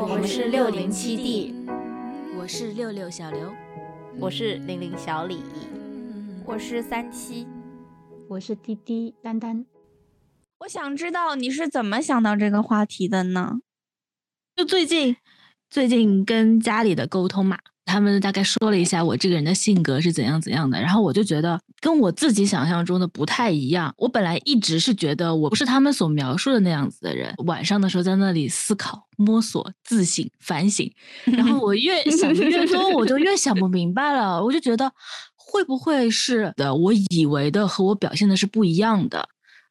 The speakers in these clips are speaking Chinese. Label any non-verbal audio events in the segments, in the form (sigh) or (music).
我们是六零七 D，我是六六小刘，我是零零小李，我是三七，我是滴滴丹丹。我想知道你是怎么想到这个话题的呢？就最近，最近跟家里的沟通嘛。他们大概说了一下我这个人的性格是怎样怎样的，然后我就觉得跟我自己想象中的不太一样。我本来一直是觉得我不是他们所描述的那样子的人。晚上的时候在那里思考、摸索、自省、反省，(laughs) 然后我越想的越多，我就越想不明白了。我就觉得会不会是的？我以为的和我表现的是不一样的，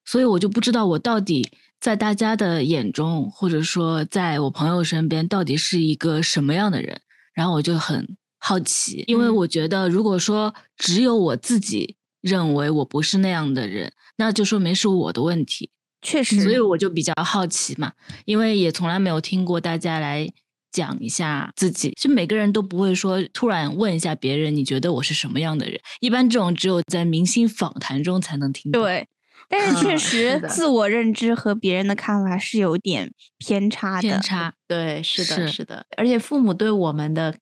所以我就不知道我到底在大家的眼中，或者说在我朋友身边，到底是一个什么样的人。然后我就很好奇，因为我觉得，如果说只有我自己认为我不是那样的人，那就说明是我的问题。确实，所以我就比较好奇嘛，因为也从来没有听过大家来讲一下自己，就每个人都不会说突然问一下别人，你觉得我是什么样的人？一般这种只有在明星访谈中才能听到。对，但是确实自我认知和别人的看法是有点偏差的。偏差。对，是的，是的，而且父母对我们的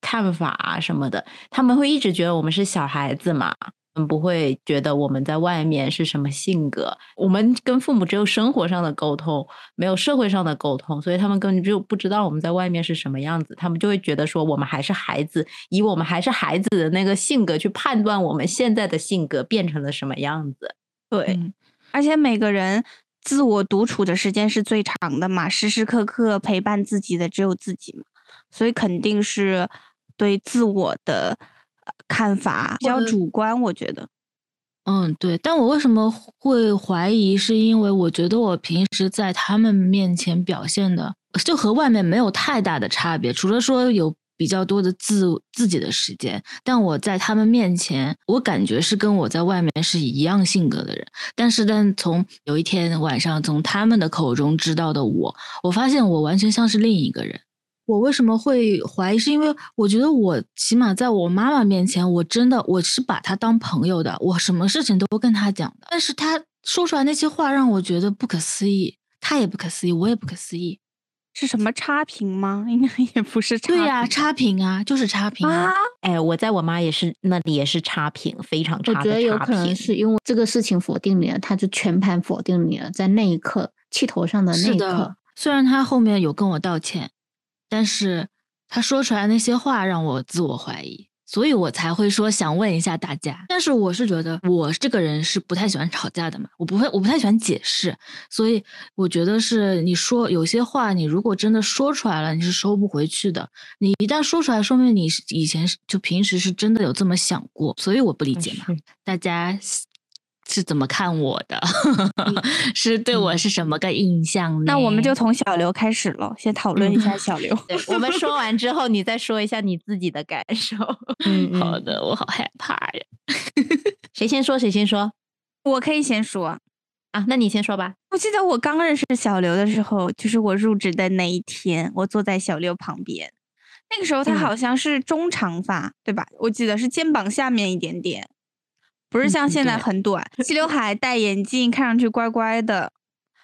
看法啊什么的，他们会一直觉得我们是小孩子嘛，嗯，不会觉得我们在外面是什么性格。我们跟父母只有生活上的沟通，没有社会上的沟通，所以他们根本就不知道我们在外面是什么样子。他们就会觉得说我们还是孩子，以我们还是孩子的那个性格去判断我们现在的性格变成了什么样子。对，而且每个人。自我独处的时间是最长的嘛，时时刻刻陪伴自己的只有自己嘛，所以肯定是对自我的看法比较主观，我觉得。嗯，对。但我为什么会怀疑？是因为我觉得我平时在他们面前表现的就和外面没有太大的差别，除了说有。比较多的自自己的时间，但我在他们面前，我感觉是跟我在外面是一样性格的人。但是，但从有一天晚上从他们的口中知道的我，我发现我完全像是另一个人。我为什么会怀疑？是因为我觉得我起码在我妈妈面前，我真的我是把她当朋友的，我什么事情都跟她讲的。但是她说出来那些话让我觉得不可思议，她也不可思议，我也不可思议。是什么差评吗？应该也不是差。对呀，差评啊，就是差评啊。哎，我在我妈也是那里也是差评，非常差。我觉得有可能是因为这个事情否定你了，他就全盘否定你了。在那一刻，气头上的那一刻，虽然他后面有跟我道歉，但是他说出来那些话让我自我怀疑。所以我才会说想问一下大家，但是我是觉得我这个人是不太喜欢吵架的嘛，我不会，我不太喜欢解释，所以我觉得是你说有些话，你如果真的说出来了，你是收不回去的。你一旦说出来，说明你以前就平时是真的有这么想过，所以我不理解嘛，大家。是怎么看我的？是对我是什么个印象呢？那我们就从小刘开始了，先讨论一下小刘。我们说完之后，你再说一下你自己的感受。(laughs) 嗯，好的，我好害怕呀。(laughs) 谁先说？谁先说？我可以先说啊。那你先说吧。我记得我刚认识小刘的时候，就是我入职的那一天，我坐在小刘旁边，那个时候他好像是中长发，对吧？我记得是肩膀下面一点点。不是像现在很短，(laughs) 齐刘海，戴眼镜，看上去乖乖的，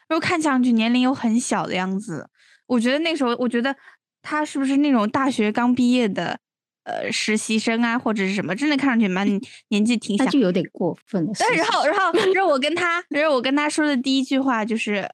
然后看上去年龄又很小的样子。我觉得那时候，我觉得他是不是那种大学刚毕业的呃实习生啊，或者是什么？真的看上去蛮年纪挺小，就有点过分了。然后，然后，(laughs) 然后我跟他，然后我跟他说的第一句话就是。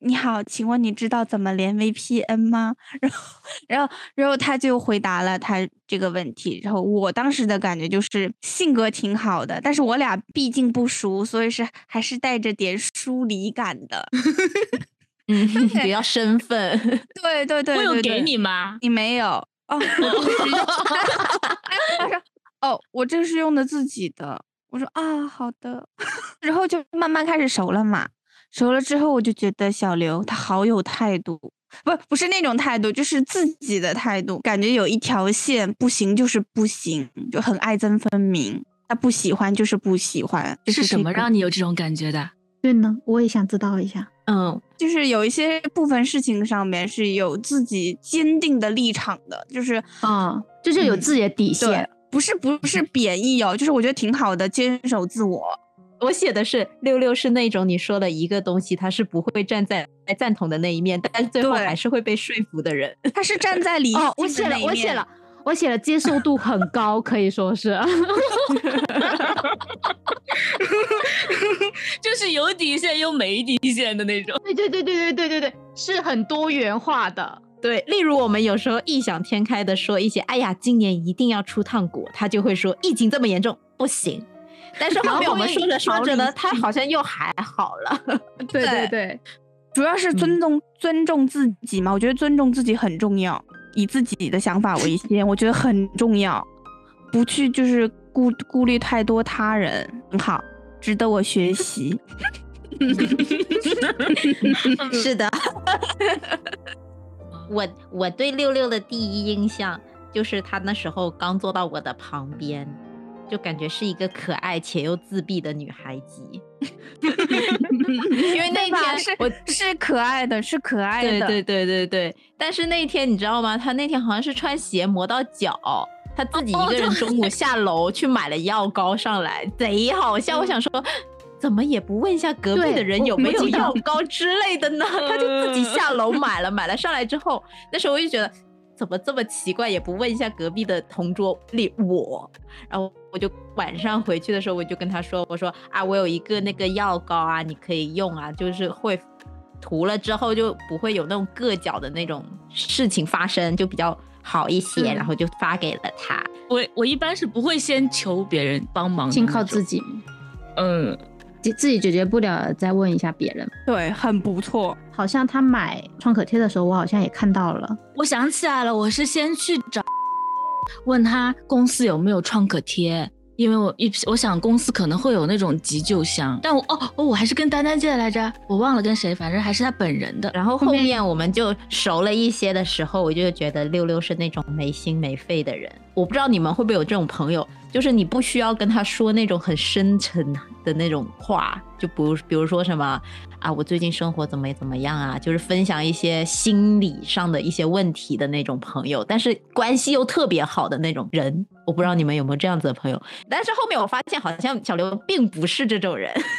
你好，请问你知道怎么连 VPN 吗？然后，然后，然后他就回答了他这个问题。然后我当时的感觉就是性格挺好的，但是我俩毕竟不熟，所以是还是带着点疏离感的。(laughs) 嗯，(laughs) 比较身份。(laughs) 对对对，我有给你吗？你没有哦。他说：“哦，我这是用的自己的。”我说：“啊，好的。”然后就慢慢开始熟了嘛。熟了之后，我就觉得小刘他好有态度，不不是那种态度，就是自己的态度，感觉有一条线，不行就是不行，就很爱憎分明。他不喜欢就是不喜欢，是什么让你有这种感觉的？对呢，我也想知道一下。嗯，就是有一些部分事情上面是有自己坚定的立场的，就是啊，就是有自己的底线，不是不是贬义哦，就是我觉得挺好的，坚守自我。我写的是六六是那种你说的一个东西，他是不会站在赞同的那一面，但是最后还是会被说服的人。他是站在理哦，我写了，我写了，我写了，接受度很高，可以说是，(laughs) 就是有底线又没底线的那种。对对对对对对对对，是很多元化的。对，例如我们有时候异想天开的说一些，哎呀，今年一定要出趟国，他就会说疫情这么严重不行。但是后面我们说着说着呢，他好像又还好了。(laughs) 对对对，主要是尊重尊重自己嘛，我觉得尊重自己很重要，以自己的想法为先，我觉得很重要，不去就是顾顾虑太多他人，很好，值得我学习。(laughs) (laughs) 是的。我我对六六的第一印象就是他那时候刚坐到我的旁边，就感觉是一个可爱且又自闭的女孩子。(laughs) 因为那天是我是可爱的，是可爱的，对对对对对。但是那天你知道吗？她那天好像是穿鞋磨到脚，他自己一个人中午下楼去买了药膏上来，贼好笑。我想说。怎么也不问一下隔壁的人有没有药膏之类的呢？他就自己下楼 (laughs) 买了，买了上来之后，那时候我就觉得怎么这么奇怪，也不问一下隔壁的同桌里我。然后我就晚上回去的时候，我就跟他说：“我说啊，我有一个那个药膏啊，你可以用啊，就是会涂了之后就不会有那种硌脚的那种事情发生，就比较好一些。”然后就发给了他。我我一般是不会先求别人帮忙，先靠自己。嗯。自己解决不了，再问一下别人。对，很不错。好像他买创可贴的时候，我好像也看到了。我想起来了，我是先去找，问他公司有没有创可贴。因为我一我想公司可能会有那种急救箱，但我哦哦我还是跟丹丹借来着，我忘了跟谁，反正还是他本人的。然后后面我们就熟了一些的时候，我就觉得六六是那种没心没肺的人。我不知道你们会不会有这种朋友，就是你不需要跟他说那种很深沉的那种话，就比如比如说什么啊，我最近生活怎么怎么样啊，就是分享一些心理上的一些问题的那种朋友，但是关系又特别好的那种人。我不知道你们有没有这样子的朋友，但是后面我发现好像小刘并不是这种人。(laughs)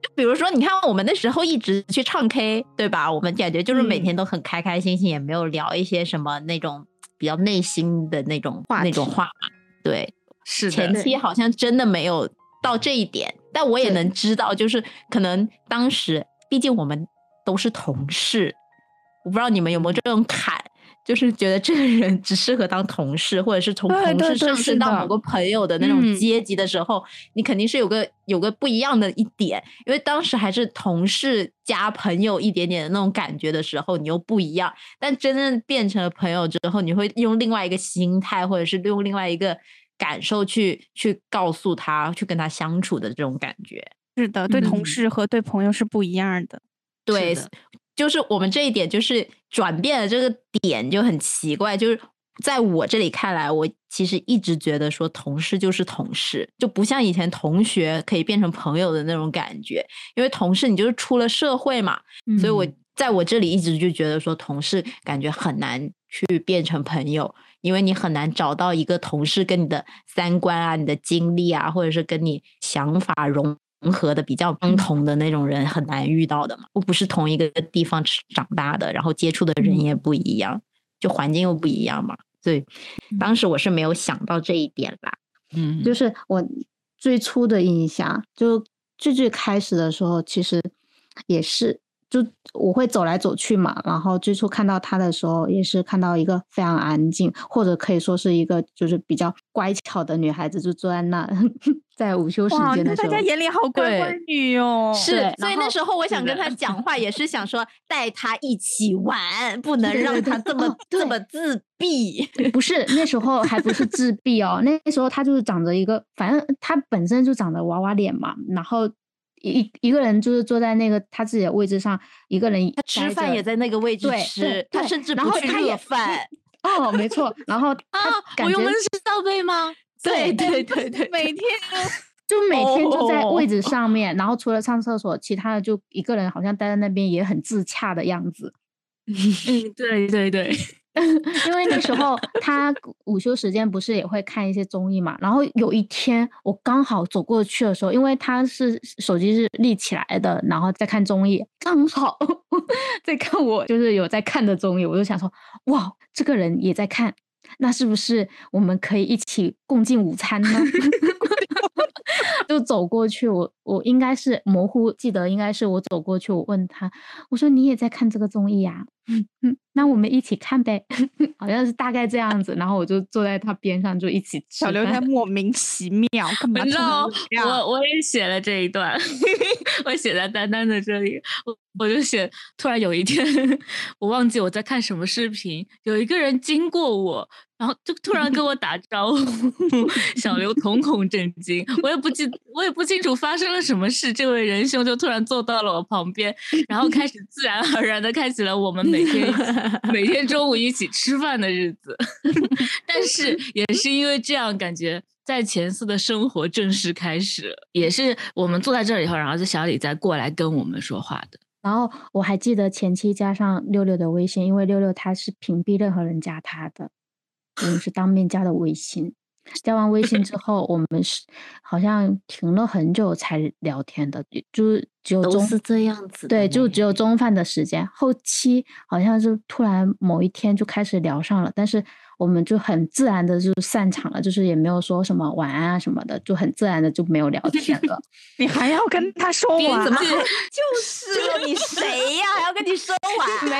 就比如说，你看我们那时候一直去唱 K，对吧？我们感觉就是每天都很开开心心，也没有聊一些什么那种比较内心的那种话那种话。对，是前期好像真的没有到这一点，但我也能知道，就是可能当时毕竟我们都是同事，我不知道你们有没有这种坎。就是觉得这个人只适合当同事，或者是从同事上升到某个朋友的那种阶级的时候，你肯定是有个有个不一样的一点，因为当时还是同事加朋友一点点的那种感觉的时候，你又不一样。但真正变成了朋友之后，你会用另外一个心态，或者是用另外一个感受去去告诉他，去跟他相处的这种感觉。是的，对同事和对朋友是不一样的。对。就是我们这一点就是转变的这个点就很奇怪，就是在我这里看来，我其实一直觉得说同事就是同事，就不像以前同学可以变成朋友的那种感觉。因为同事你就是出了社会嘛，所以我在我这里一直就觉得说同事感觉很难去变成朋友，因为你很难找到一个同事跟你的三观啊、你的经历啊，或者是跟你想法融。融合的比较相同的那种人很难遇到的嘛，我不是同一个地方长大的，然后接触的人也不一样，就环境又不一样嘛。所以当时我是没有想到这一点啦。嗯，就是我最初的印象，就最最开始的时候，其实也是。就我会走来走去嘛，然后最初看到他的时候，也是看到一个非常安静，或者可以说是一个就是比较乖巧的女孩子，就坐在那，(laughs) 在午休时间的时候，大家眼里好乖乖女哦。是，所以那时候我想跟他讲话，也是想说带他一起玩，不能让他这么这么自闭。不是那时候还不是自闭哦，那时候他就是长着一个，反正他本身就长着娃娃脸嘛，然后。一一个人就是坐在那个他自己的位置上，一个人他吃饭也在那个位置吃，他甚至不去热饭。哦，没错。然后 (laughs) 啊，我用的是罩杯吗？对对对对，每天就每天就在位置上面，然后除了上厕所，其他的就一个人好像待在那边也很自洽的样子。(laughs) 嗯，对对对。因为那时候 (laughs) 他午休时间不是也会看一些综艺嘛，然后有一天我刚好走过去的时候，因为他是手机是立起来的，然后在看综艺，刚好 (laughs) 在看我就是有在看的综艺，我就想说，哇，这个人也在看，那是不是我们可以一起共进午餐呢？(laughs) 就走过去，我我应该是模糊记得，应该是我走过去，我问他，我说你也在看这个综艺呀？嗯嗯，那我们一起看呗，(laughs) 好像是大概这样子。然后我就坐在他边上，就一起吃小刘在 (laughs) 莫名其妙干嘛？你知道，我我也写了这一段，(laughs) 我写在丹丹的这里，我我就写，突然有一天，我忘记我在看什么视频，有一个人经过我。然后就突然跟我打招呼，小刘瞳孔震惊，我也不记，我也不清楚发生了什么事。这位仁兄就突然坐到了我旁边，然后开始自然而然的开启了我们每天 (laughs) 每天中午一起吃饭的日子。(laughs) 但是 (laughs) 也是因为这样，感觉在前四的生活正式开始，也是我们坐在这儿以后，然后就小李再过来跟我们说话的。然后我还记得前期加上六六的微信，因为六六他是屏蔽任何人加他的。我们是当面加的微信，加完微信之后，我们是好像停了很久才聊天的，就只有都是这样子。对，就只有中饭的时间，后期好像是突然某一天就开始聊上了，但是。我们就很自然的就散场了，就是也没有说什么晚安啊什么的，就很自然的就没有聊天了。(laughs) 你还要跟他说晚？怎么？(laughs) 就是你谁呀？还要跟你说晚？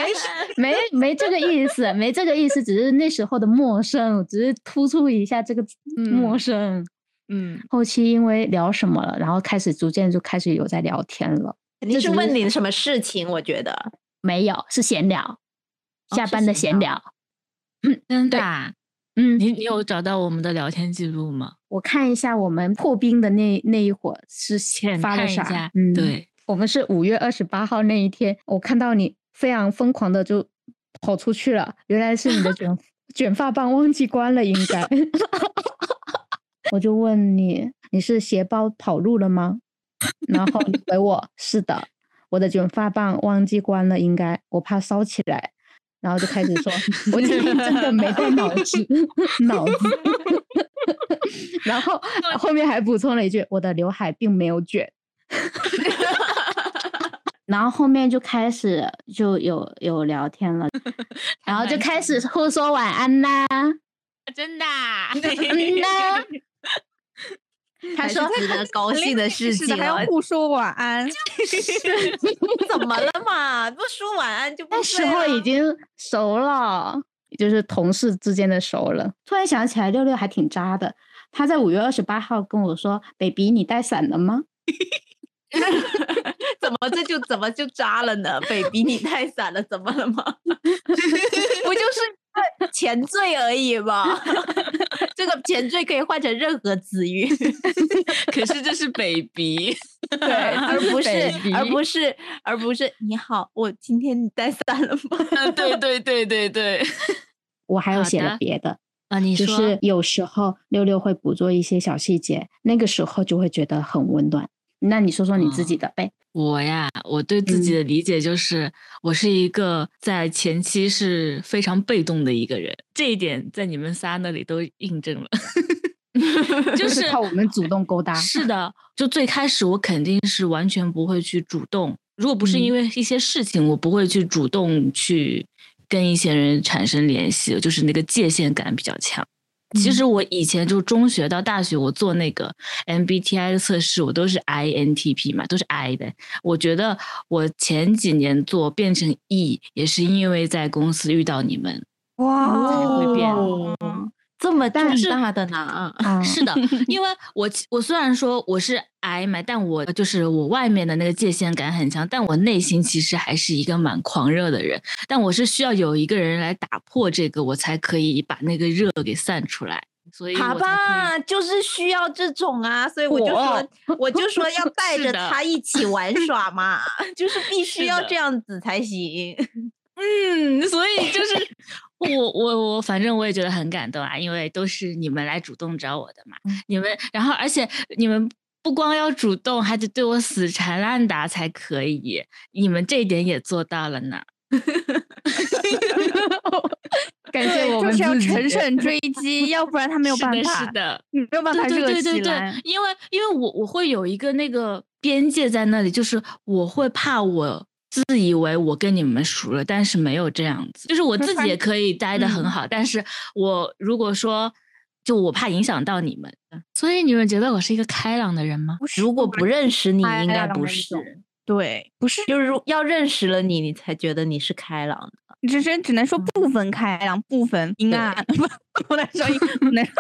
没没没这个意思，没这个意思，只是那时候的陌生，只是突出一下这个陌生。嗯，后期因为聊什么了，然后开始逐渐就开始有在聊天了。肯定是问你什么事情？我觉得没有，是闲聊，下班的闲聊。嗯真的，嗯，你你有找到我们的聊天记录吗？我看一下，我们破冰的那那一会儿是发了啥？嗯，对，我们是五月二十八号那一天，我看到你非常疯狂的就跑出去了，原来是你的卷 (laughs) 卷发棒忘记关了，应该。(laughs) 我就问你，你是鞋包跑路了吗？(laughs) 然后你回我是的，我的卷发棒忘记关了，应该我怕烧起来。然后就开始说，我今天真的没带脑子，(laughs) 脑子。(laughs) 然后后面还补充了一句，我的刘海并没有卷。然后后面就开始就有有聊天了，然后就开始互说晚安啦，真的，嗯呐。他说值得高兴的事情，还要互说晚安，(laughs) 怎么了嘛？不说晚安就不？那时候已经熟了，就是同事之间的熟了。突然想起来，六六还挺渣的。他在五月二十八号跟我说：“baby，你带伞了吗？” (laughs) (laughs) 怎么这就怎么就渣了呢？baby，你太散了，怎么了吗？(laughs) 不就是前缀而已吗？(laughs) 这个前缀可以换成任何词语，可是这是 baby，对，而不是而不是而不是你好，我今天你带伞了吗？对对对对对，我还有写了别的啊，你说，就是有时候六六会捕捉一些小细节，那个时候就会觉得很温暖。那你说说你自己的呗？我呀，我对自己的理解就是，我是一个在前期是非常被动的一个人，这一点在你们仨那里都印证了，(laughs) 就是靠我们主动勾搭。是的，就最开始我肯定是完全不会去主动，如果不是因为一些事情，我不会去主动去跟一些人产生联系，就是那个界限感比较强。其实我以前就中学到大学，我做那个 MBTI 的测试，我都是 INTP 嘛，都是 I 的。我觉得我前几年做变成 E，也是因为在公司遇到你们，哇，才会变。这么大大的呢？(laughs) 是的，(laughs) 因为我我虽然说我是矮嘛，但我就是我外面的那个界限感很强，但我内心其实还是一个蛮狂热的人。但我是需要有一个人来打破这个，我才可以把那个热给散出来。所以，好吧，就是需要这种啊，所以我就说，我就说要 (laughs) 带着他一起玩耍嘛，就是必须要这样子才行。嗯，所以就是。我我我，反正我也觉得很感动啊，因为都是你们来主动找我的嘛。你们，然后而且你们不光要主动，还得对我死缠烂打才可以。你们这一点也做到了呢。(laughs) 感谢我们就是要乘胜追击，要不然他没有，办法，是的，你没有办法对热对对对起来对，。因为因为我我会有一个那个边界在那里，就是我会怕我自以为我跟你们熟了，但是没有这样子，就是我自己 (laughs) 也可以待的很嗯好，但是我如果说就我怕影响到你们，所以你们觉得我是一个开朗的人吗？如果不认识你，应该不是。对，不是，就是如要认识了你，你才觉得你是开朗的。只是只能说部分开朗，部分阴暗，(laughs) 不不能说阴，不能不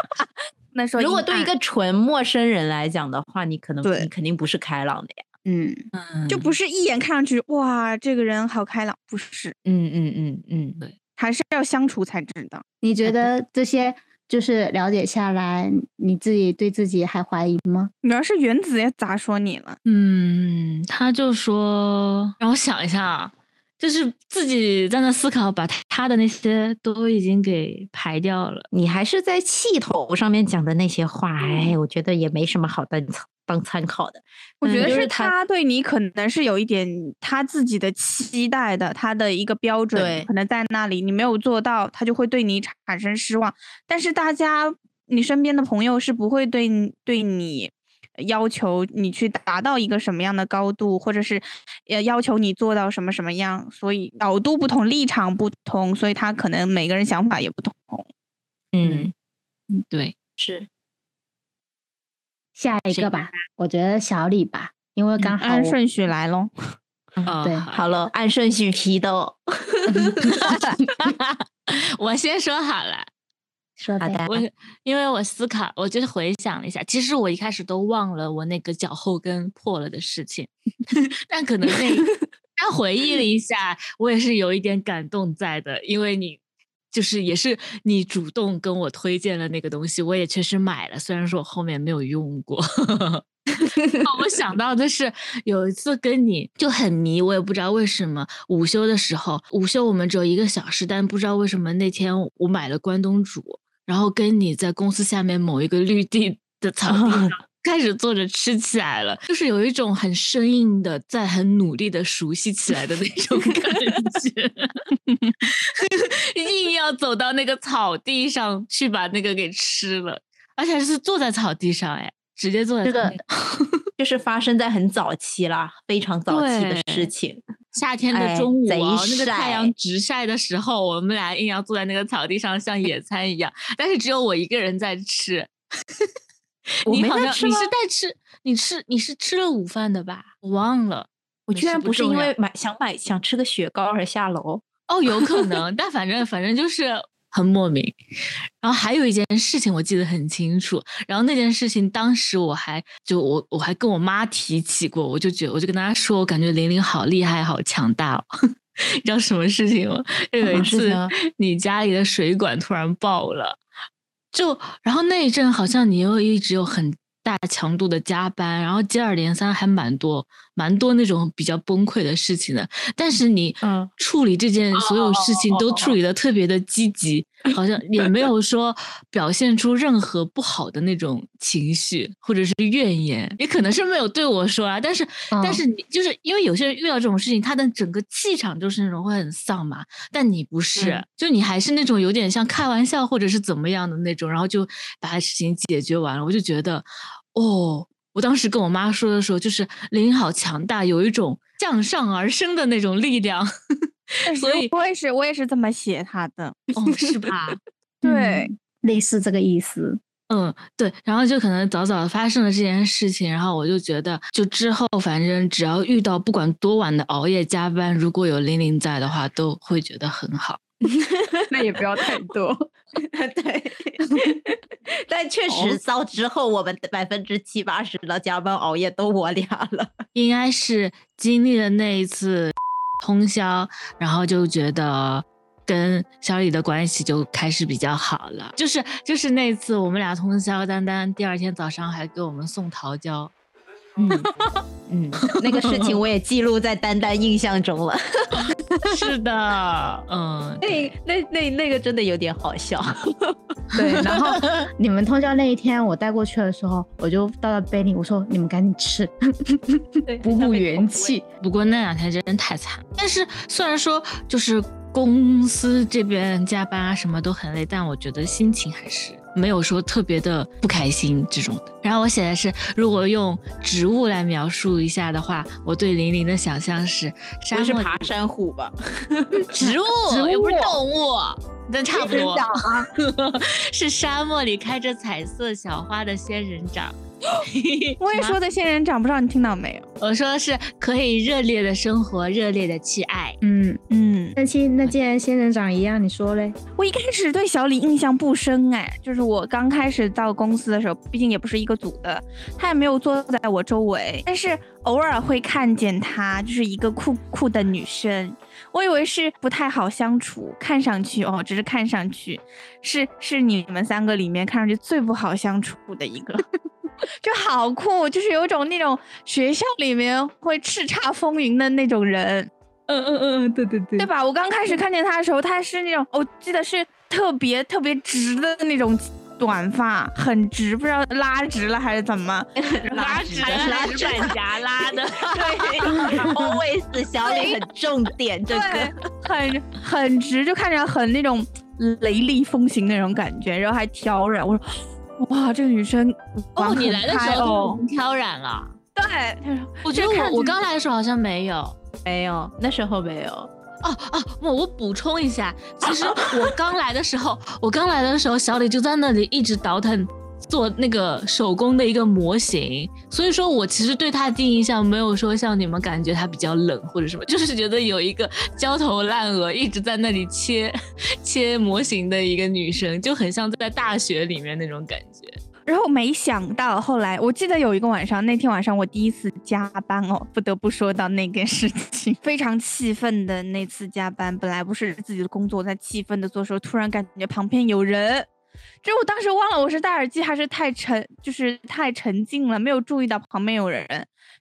能说。如果对一个纯陌生人来讲的话，你可能对你肯定不是开朗的呀。嗯，嗯，就不是一眼看上去哇，这个人好开朗，不是，嗯嗯嗯嗯，对还是要相处才知道。你觉得这些就是了解下来，你自己对自己还怀疑吗？你要是原子也咋说你了？嗯，他就说让我想一下啊，就是自己在那思考，把他他的那些都已经给排掉了。你还是在气头上面讲的那些话，哎，我觉得也没什么好当参当参考的。我觉得是是他他对你可能是有一点他自己的期待的，他的一个标准对可能在那里，你没有做到，他就会对你产生失望。但是大家，你身边的朋友是不会对对你要求你去达到一个什么样的高度，或者是呃要求你做到什么什么样，所以角度不同，立场不同，所以他可能每个人想法也不同。嗯，嗯，对，是下一个吧，我觉得小李吧，因为刚好我按顺序来咯。哦对好了，按顺序批的哦。(laughs) 我先说好了。说的好的我因为我思考，我就是回想了一下，其实我一开始都忘了我那个脚后跟破了的事情，(laughs) 但可能那 (laughs) 但回忆了一下，我也是有一点感动在的，因为你就是也是你主动跟我推荐了那个东西，我也确实买了，虽然说我后面没有用过。(laughs) 我想到的是有一次跟你就很迷，我也不知道为什么。午休的时候，午休我们只有一个小时，但不知道为什么那天我买了关东煮，然后跟你在公司下面某一个绿地的草地上开始坐着吃起来了，就是有一种很生硬的，在很努力的熟悉起来的那种感觉，(laughs) 硬要走到那个草地上去把那个给吃了，而且还是坐在草地上，哎，直接坐在这个就是发生在很早期啦，非常早期的事情。夏天的哎中午、贼哦，那个太阳直晒的时候，我们俩硬要坐在那个草地上，像野餐一样。但是只有我一个人在吃。(laughs) 我你没在吃吗你是在吃，你吃你是吃了午饭的吧？我忘了。我居然不是因为买想买想吃个雪糕而下楼。哦，(laughs) 有可能，但反正反正就是很莫名。然后还有一件事情我记得很清楚，然后那件事情当时我还就我我还跟我妈提起过，我就觉得我就跟大家说，我感觉玲玲好厉害，好强大哦。(laughs) 你知道什么事情吗？就有一次你家里的水管突然爆了，就然后那一阵好像你又一直有很大强度的加班，然后接二连三还蛮多蛮多那种比较崩溃的事情的。但是你嗯处理这件所有事情都处理的特别的积极，好像也没有说表现出任何不好的那种情绪或者是怨言，也可能是没有对我说啊。但是但嗯是你就是因为有些人遇到这种事情，他的整个气场就是那种会很丧嘛，但你不是，嗯就你还是那种有点像开玩笑或者是怎么样的那种，然后就把事情解决完了。我就觉得，哦，我当时跟我妈说的时候，就是林好强大，有一种向上而生的那种力量。(laughs) 所以我也是，我也是这么写他的。哦，是吧？(laughs) 对，类似这个意思。嗯，对，然后就可能早早发生了这件事情，然后我就觉得，就之后反正只要遇到不管多晚的熬夜加班，如果有玲玲在的话，都会觉得很好。(laughs) 那也不要太 (laughs) 多。对，但确实到之后，我们百分之七八十的加班熬夜都我俩了。(laughs) 应该是经历了那一次通宵，然后就觉得跟小李的关系就开始比较好了。就是就是那次我们俩通宵，丹丹第二天早上还给我们送桃胶。嗯，嗯，那个事情我也记录在丹丹印象中了。(laughs) 是的，嗯，(laughs) 那那那那个真的有点好笑。对，然后你们通宵那一天，我带过去的时候，我就倒到杯里，我说你们赶紧吃，补补元气。不过那两天真的太惨。但是虽然说就是公司这边加班啊什么都很累，但我觉得心情还是没有说特别的不开心这种的。然后我写的是，如果用植物来描述一下的话，我对林林的想象是沙是爬山虎吧？(laughs) 植物，又不是动物，但差不多啊，(laughs) 是沙漠里开着彩色小花的仙人掌。(laughs) 我也说的仙人掌，不知道你听到没有？我说的是可以热烈的生活，热烈的去爱。嗯，嗯，那既那既然仙人掌一样，你说嘞？我一开始对小李印象不深哎，就是我刚开始到公司的时候，毕竟也不是一个组的，他也没有坐在我周围，但是偶尔会看见他，就是一个酷酷的女生。我以为是不太好相处，看上去哦，只是看上去，是是你们三个里面看上去最不好相处的一个。就好酷，就是有种那种学校里面会叱咤风云的那种人，嗯嗯嗯嗯，对对对对吧？我刚开始看见他的时候，他是那种，我记得是特别特别直的那种短发，很直，不知道拉直了还是怎么，(laughs) 拉直的拉直板夹拉的，对，(laughs) always 小李很重点这个，很很直，就看起来很那种雷厉风行那种感觉，然后还挑染，我说。哇，这个女生哦，你来的时候挑染了。对，我觉得我我刚来的时候好像没有，没有，那时候没有。哦哦，我我补充一下，其实我刚来的时候，我刚来的时候，小李就在那里一直倒腾。做那个手工的一个模型，所以说我其实对他的第一印象没有说像你们感觉他比较冷或者什么，就是觉得有一个焦头烂额一直在那里切 (laughs) 切模型的一个女生，就很像在大学里面那种感觉。然后没想到后来，我记得有一个晚上，那天晚上我第一次加班哦，不得不说到那件事情，非常气愤的那次加班，本来不是自己的工作，在气愤的做时候，突然感觉旁边有人。就我当时忘了我是戴耳机还是太沉，就是太沉静了，没有注意到旁边有人，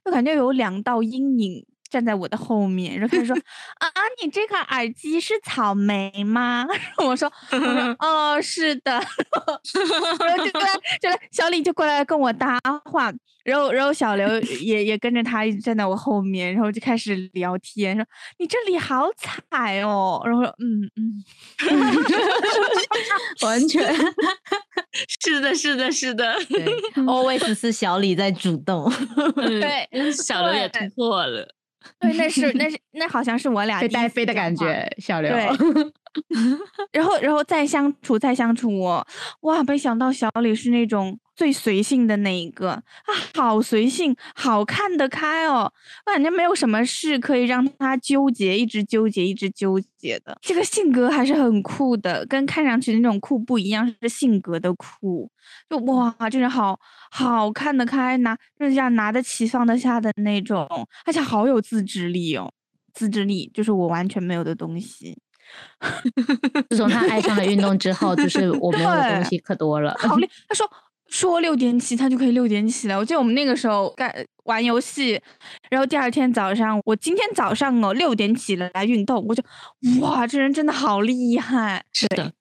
就感觉有两道阴影站在我的后面，然后开始说 (laughs) 啊，你这个耳机是草莓吗？(laughs) 我说我说 (laughs) 哦是的，然后就过来就来小李就过来跟我搭话。然后，然后小刘也也跟着他一直站在我后面，然后就开始聊天，说你这里好彩哦。然后说嗯嗯，完全是的，是的，是的。对，always 是小李在主动。对，小刘也突破了。对，那是那是那好像是我俩被带飞的感觉，小刘。对。(laughs) 然后，然后再相处，再相处，我哇，没想到小李是那种。最随性的那一个啊，好随性，好看得开哦！我感觉没有什么事可以让他纠结，一直纠结，一直纠结的。这个性格还是很酷的，跟看上去的那种酷不一样，是性格的酷。就哇，这人好好看得开，拿这样拿得起放得下的那种，而且好有自制力哦，自制力就是我完全没有的东西。自从他爱上了运动之后，就是我没有的东西可多了。好嘞，(laughs) 他说。说六点起，他就可以六点起来。我记得我们那个时候干玩游戏，然后第二天早上，我今天早上哦六点起来来运动，我就哇，这人真的好厉害。是的，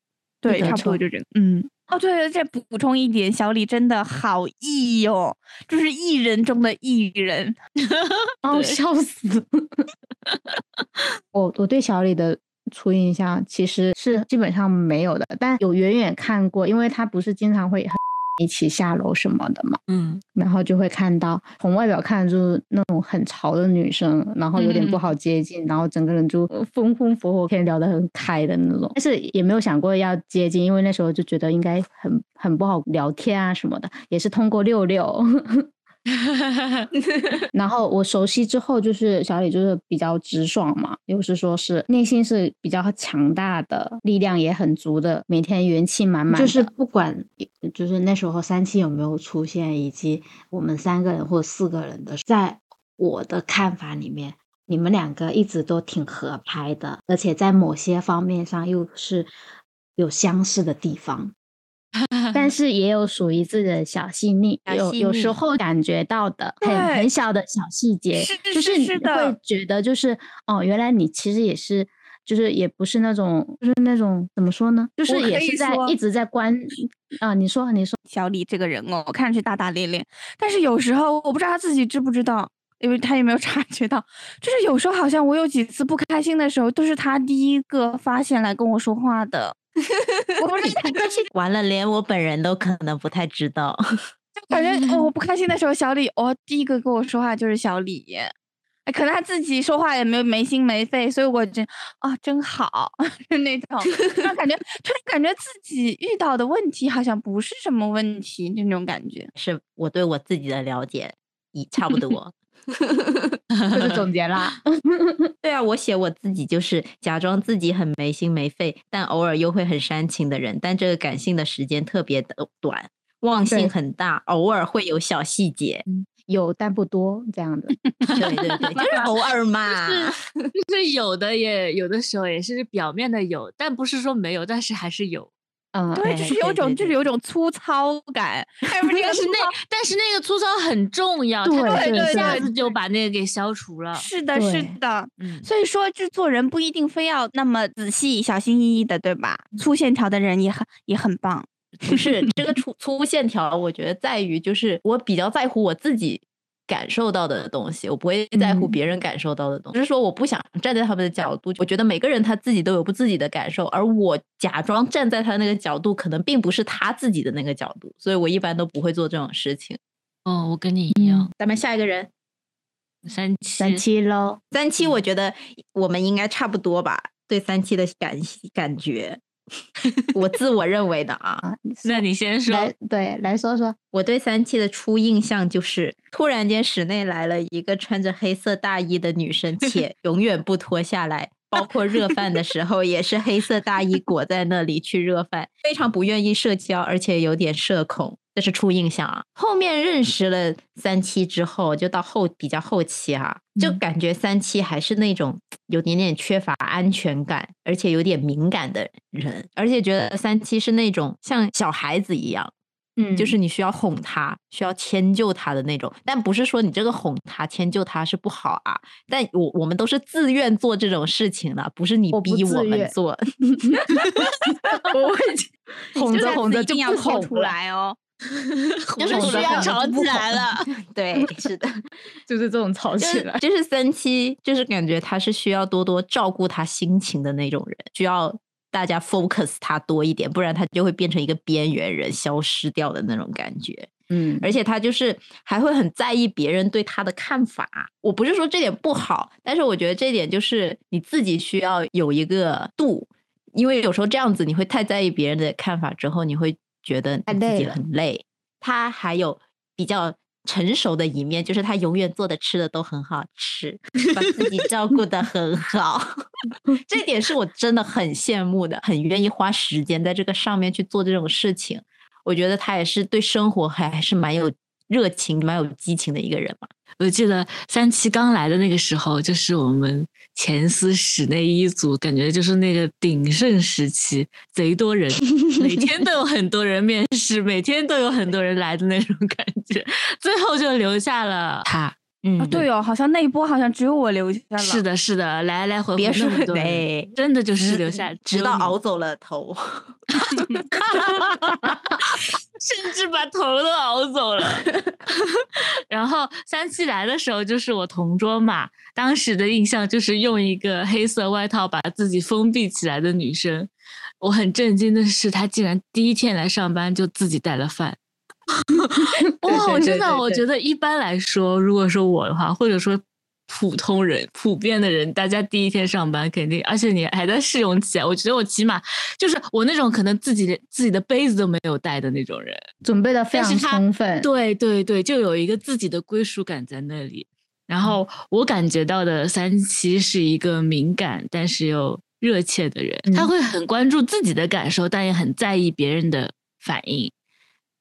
对，差不多就这个。嗯，哦，对对，再补充一点，小李真的好艺哟，就是艺人中的艺人。(laughs) 哦，笑死！(laughs) 我我对小李的初印象其实是基本上没有的，但有远远看过，因为他不是经常会很。一起下楼什么的嘛，嗯，然后就会看到从外表看就是那种很潮的女生，然后有点不好接近，然后整个人就风风火火，可以聊得很开的那种，但是也没有想过要接近，因为那时候就觉得应该很很不好聊天啊什么的，也是通过六六。(laughs) (laughs) 然后我熟悉之后，就是小李就是比较直爽嘛，又是说是内心是比较强大的，力量也很足的，每天元气满满。就是不管就是那时候三七有没有出现，以及我们三个人或四个人的，在我的看法里面，你们两个一直都挺合拍的，而且在某些方面上又是有相似的地方。(laughs) 但是也有属于自己的小细腻，有有时候感觉到的很很小的小细节，就是你会觉得就是哦，原来你其实也是，就是也不是那种，就是那种怎么说呢？就是也是在一直在关啊。你说，你说小李这个人哦，看上去大大咧咧，但是有时候我不知道他自己知不知道，因为他也没有 (laughs) 察觉到，就是有时候好像我有几次不开心的时候，都是他第一个发现来跟我说话的。(laughs) 我不是很开心，完了，连我本人都可能不太知道。就感觉哦，我不开心的时候，小李哦，第一个跟我说话就是小李。哎，可能他自己说话也没有没心没肺，所以我真啊真好，(laughs) 就那种，就感觉突然感觉自己遇到的问题好像不是什么问题，就那种感觉。是我对我自己的了解已差不多，(laughs) 就是总结啦。(laughs) 对啊，我写我自己就是假装自己很没心没肺，但偶尔又会很煽情的人，但这个感性的时间特别的短，忘性很大，偶尔会有小细节。有但不多这样的，(laughs) 对对对，就是偶尔嘛，就是有的也有的时候也是表面的有，但不是说没有，但是还是有。嗯，对，就是有种就是有种粗糙感，但是那但是那个粗糙很重要，对对，一下子就把那个给消除了。是的，是的，嗯，所以说制作人不一定非要那么仔细、小心翼翼的，对吧？粗线条的人也很也很棒。(laughs) 不是这个粗粗线条，我觉得在于就是我比较在乎我自己感受到的东西，我不会在乎别人感受到的东西。就是说，我不想站在他们的角度，我觉得每个人他自己都有不自己的感受，而我假装站在他那个角度，可能并不是他自己的那个角度，所以我一般都不会做这种事情。哦，我跟你一样。咱们下一个人，三七三七喽，三七，我觉得我们应该差不多吧，对三七的感感觉。我自我认为的啊，那你先说。来，对，来说说。我对三七的初印象就是，突然间室内来了一个穿着黑色大衣的女生，且 (laughs) 永远不脱下来，包括热饭的时候也是黑色大衣裹在那里去热饭，非常不愿意社交，而且有点社恐。这是初印象啊，后面认识了三七之后，就到后比较后期哈，就感觉三七还是那种有点点缺乏安全感，而且有点敏感的人，而且觉得三七是那种像小孩子一样，嗯，就是你需要哄他，需要迁就他的那种，但不是说你这个哄他、迁就他是不好啊，但我我们都是自愿做这种事情的，不是你逼我们做，(laughs) 我会 (laughs) 哄着哄着就不哄出来哦。(laughs) 就是需要吵起来了，(laughs) 对，是的，(laughs) 就是这种吵起来，就是三七，就是感觉他是需要多多照顾他心情的那种人，需要大家 focus 他多一点，不然他就会变成一个边缘人，消失掉的那种感觉。嗯，而且他就是还会很在意别人对他的看法。我不是说这点不好，但是我觉得这点就是你自己需要有一个度，因为有时候这样子你会太在意别人的看法之后，你会。觉得自己很累，他还有比较成熟的一面，就是他永远做的吃的都很好吃，把自己照顾的很好，(laughs) 这点是我真的很羡慕的，很愿意花时间在这个上面去做这种事情。我觉得他也是对生活还还是蛮有热情、蛮有激情的一个人嘛。我记得三七刚来的那个时候，就是我们前司室内一组，感觉就是那个鼎盛时期，贼多人，每天都有很多人面试，每天都有很多人来的那种感觉，最后就留下了他。嗯，对哦，好像那一波好像只有我留下了。是的，是的，来来回回别说对，真的就是留下，直到熬走了头，(laughs) 甚至把头都熬走了。(laughs) 然后三七来的时候就是我同桌嘛，当时的印象就是用一个黑色外套把自己封闭起来的女生。我很震惊的是，她竟然第一天来上班就自己带了饭。(laughs) 哇，我真的，我觉得一般来说，如果说我的话，或者说普通人、普遍的人，大家第一天上班肯定，而且你还在试用期，我觉得我起码就是我那种可能自己自己的杯子都没有带的那种人，准备的非常充分，对对对，就有一个自己的归属感在那里。然后我感觉到的三七是一个敏感但是又热切的人，他会很关注自己的感受，但也很在意别人的反应。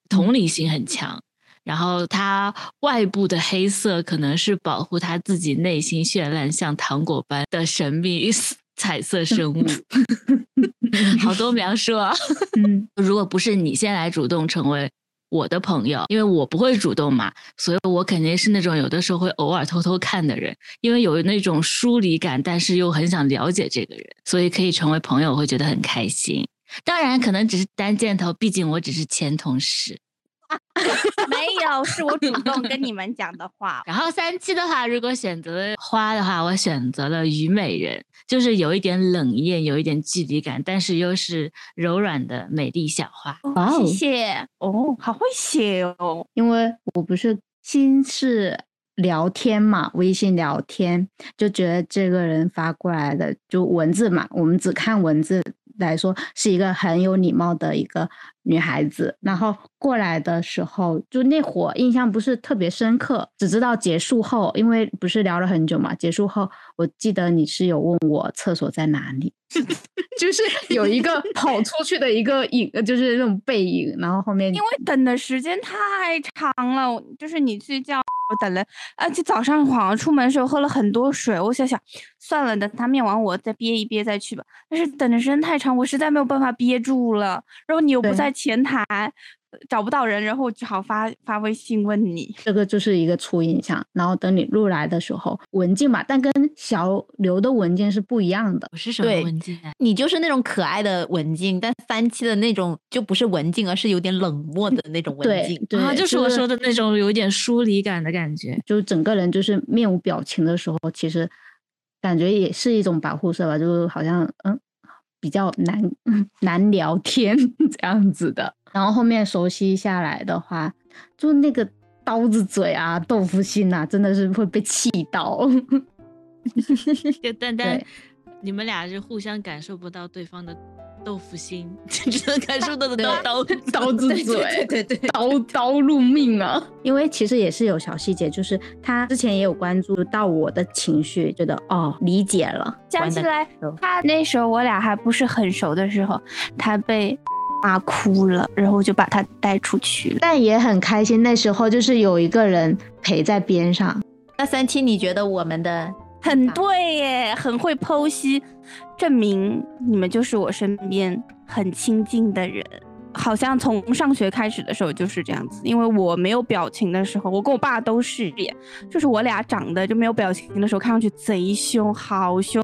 同理心很强，然后他外部的黑色可能是保护他自己内心绚烂像糖果般的神秘 (laughs) 彩色生物。好多描述啊！嗯，(laughs) 如果不是你先来主动成为我的朋友，因为我不会主动嘛，所以我肯定是那种有的时候会偶尔偷偷看的人，因为有那种疏离感，但是又很想了解这个人，所以可以成为朋友，会觉得很开心。当然，可能只是单箭头，毕竟我只是前同事。(laughs) 没有，是我主动跟你们讲的话。然后三期的话，如果选择了花的话，我选择了虞美人，就是有一点冷艳，有一点距离感，但是又是柔软的美丽小花。哇哦谢谢哦，好会写哦。因为我不是心是聊天嘛，微信聊天，就觉得这个人发过来的就文字嘛，我们只看文字来说，是一个很有礼貌的一个女孩子。然后过来的时候，就那会儿印象不是特别深刻，只知道结束后，因为不是聊了很久嘛，结束后我记得你是有问我厕所在哪里，(laughs) 就是有一个 (laughs) 跑出去的一个影，就是那种背影，然后后面因为等的时间太长了，就是你去叫我等了，而且早上好像出门的时候喝了很多水，我想想算了，等他面完我再憋一憋再去吧。但是等的时间太长，我实在没有办法憋住了。然后你又不在前台，呃找不到人，然后我只好发发微信问你。这个就是一个初印象。然后等你入来的时候，文静嘛，但跟小刘的文静是不一样的。我是什么文静啊？你就是那种可爱的文静，但三期的那种就不是文静，而是有点冷漠的那种文静。对，啊，就是我说的那种有点疏离感的感觉。就整个人就是面无表情的时候，其实感觉也是一种保护色吧，就是好像嗯比较难 (laughs) 难聊天 (laughs) 这样子的。然后后面熟悉下来的话，就那个刀子嘴啊、豆腐心啊，真的是会被气到。(laughs) 就但但你们俩是互相感受不到对方的豆腐心，(laughs) 只能感受到的刀刀刀子嘴，对对对，刀刀入命啊！因为其实也是有小细节，就是他之前也有关注到我的情绪，觉得哦理解了。想起来，他那时候我俩还不是很熟的时候，他被 (laughs) 骂哭了，然后就把他带出去了。但也很开心，那时候就是有一个人陪在边上。那三七你觉得我们的很对耶，很会剖析，证明你们就是我身边很亲近的人。好像从上学开始的时候就是这样子，因为我没有表情的时候，我跟我爸都是耶，就是我俩长得就没有表情的时候，看上去贼凶，好凶。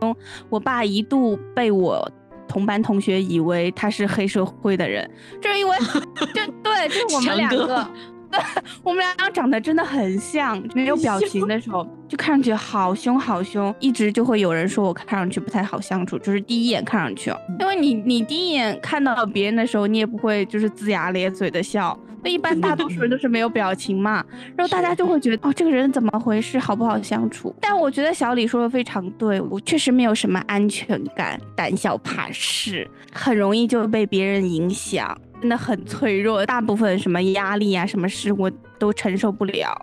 我爸一度被我同班同学以为他是黑社会的人，就是因为 (laughs) 就对，就是我们两个。对，(laughs) 我们俩长得真的很像，没有表情的时候就看上去好凶好凶，一直就会有人说我看上去不太好相处，就是第一眼看上去哦，因为你你第一眼看到别人的时候，你也不会就是龇牙咧嘴的笑，那一般大多数人都是没有表情嘛，然后大家就会觉得哦这个人怎么回事，好不好相处？但我觉得小李说的非常对，我确实没有什么安全感，胆小怕事，很容易就被别人影响。真的很脆弱，大部分什么压力啊、什么事我都承受不了，